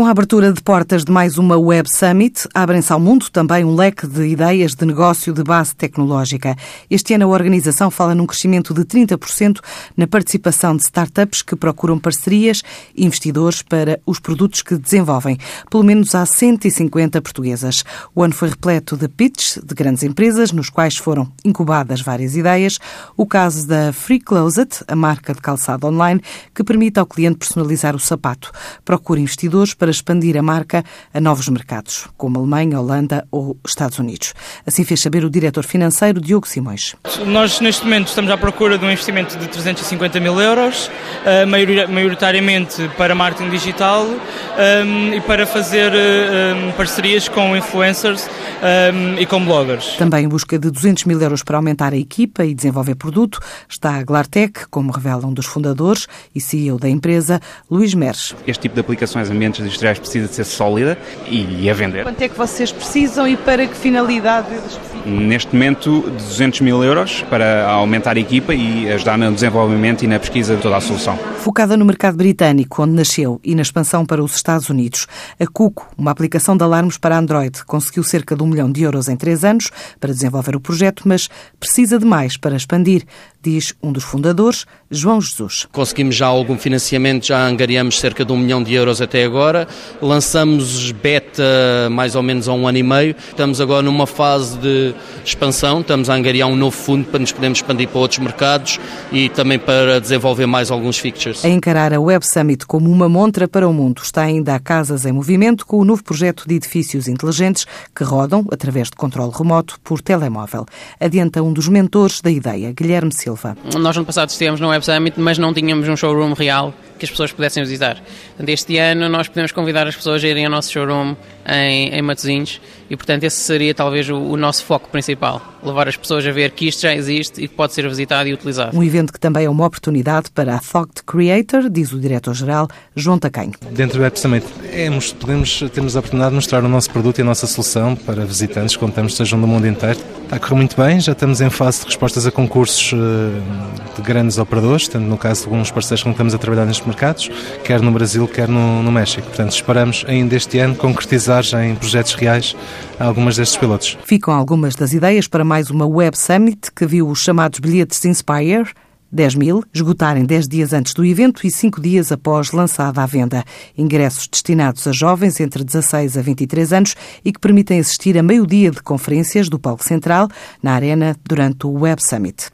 Com a abertura de portas de mais uma Web Summit, abrem-se ao mundo também um leque de ideias de negócio de base tecnológica. Este ano a organização fala num crescimento de 30% na participação de startups que procuram parcerias e investidores para os produtos que desenvolvem. Pelo menos há 150 portuguesas. O ano foi repleto de pitches de grandes empresas, nos quais foram incubadas várias ideias. O caso da Free Closet, a marca de calçado online, que permite ao cliente personalizar o sapato. Procura investidores para expandir a marca a novos mercados, como Alemanha, Holanda ou Estados Unidos. Assim fez saber o diretor financeiro Diogo Simões. Nós, neste momento, estamos à procura de um investimento de 350 mil euros, eh, maioritariamente para marketing digital eh, e para fazer eh, parcerias com influencers e com bloggers. Também em busca de 200 mil euros para aumentar a equipa e desenvolver produto está a Glartec, como revela um dos fundadores e CEO da empresa, Luís Meres. Este tipo de aplicações ambientes industriais precisa de ser sólida e a vender. Quanto é que vocês precisam e para que finalidade Neste momento, 200 mil euros para aumentar a equipa e ajudar no desenvolvimento e na pesquisa de toda a solução. Focada no mercado britânico, onde nasceu, e na expansão para os Estados Unidos, a Cuco, uma aplicação de alarmes para Android, conseguiu cerca de um milhão de euros em três anos para desenvolver o projeto, mas precisa de mais para expandir, diz um dos fundadores, João Jesus. Conseguimos já algum financiamento, já angariamos cerca de um milhão de euros até agora. Lançamos beta mais ou menos há um ano e meio. Estamos agora numa fase de expansão, estamos a angariar um novo fundo para nos podermos expandir para outros mercados e também para desenvolver mais alguns features. A encarar a Web Summit como uma montra para o mundo está ainda a Casas em Movimento com o novo projeto de edifícios inteligentes que rodam, através de controle remoto, por telemóvel. Adianta um dos mentores da ideia, Guilherme Silva. Nós no passado estivemos no Web Summit, mas não tínhamos um showroom real que as pessoas pudessem visitar. Portanto, este ano nós podemos convidar as pessoas a irem ao nosso showroom em, em Matosinhos e, portanto, esse seria talvez o, o, nosso foco principal. Levar as pessoas a ver que isto já existe e que pode ser visitado e utilizado. Um evento que também é uma oportunidade para a Thought Creator, diz o diretor-geral João Tacanho. Dentro do Web Summit, é, podemos, temos a oportunidade de mostrar o nosso produto e a nossa solução para visitantes, contamos sejam do mundo inteiro. Está a correr muito bem, já estamos em fase de respostas a concursos eh, de grandes operadores, tanto no caso de alguns parceiros que estamos a trabalhar neste mercados, quer no Brasil, quer no, no México. Portanto, esperamos ainda este ano concretizar já em projetos reais algumas destes pilotos. Ficam algumas das ideias para mais uma Web Summit que viu os chamados bilhetes Inspire 10 mil, esgotarem 10 dias antes do evento e 5 dias após lançada à venda. Ingressos destinados a jovens entre 16 a 23 anos e que permitem assistir a meio-dia de conferências do Palco Central na Arena durante o Web Summit.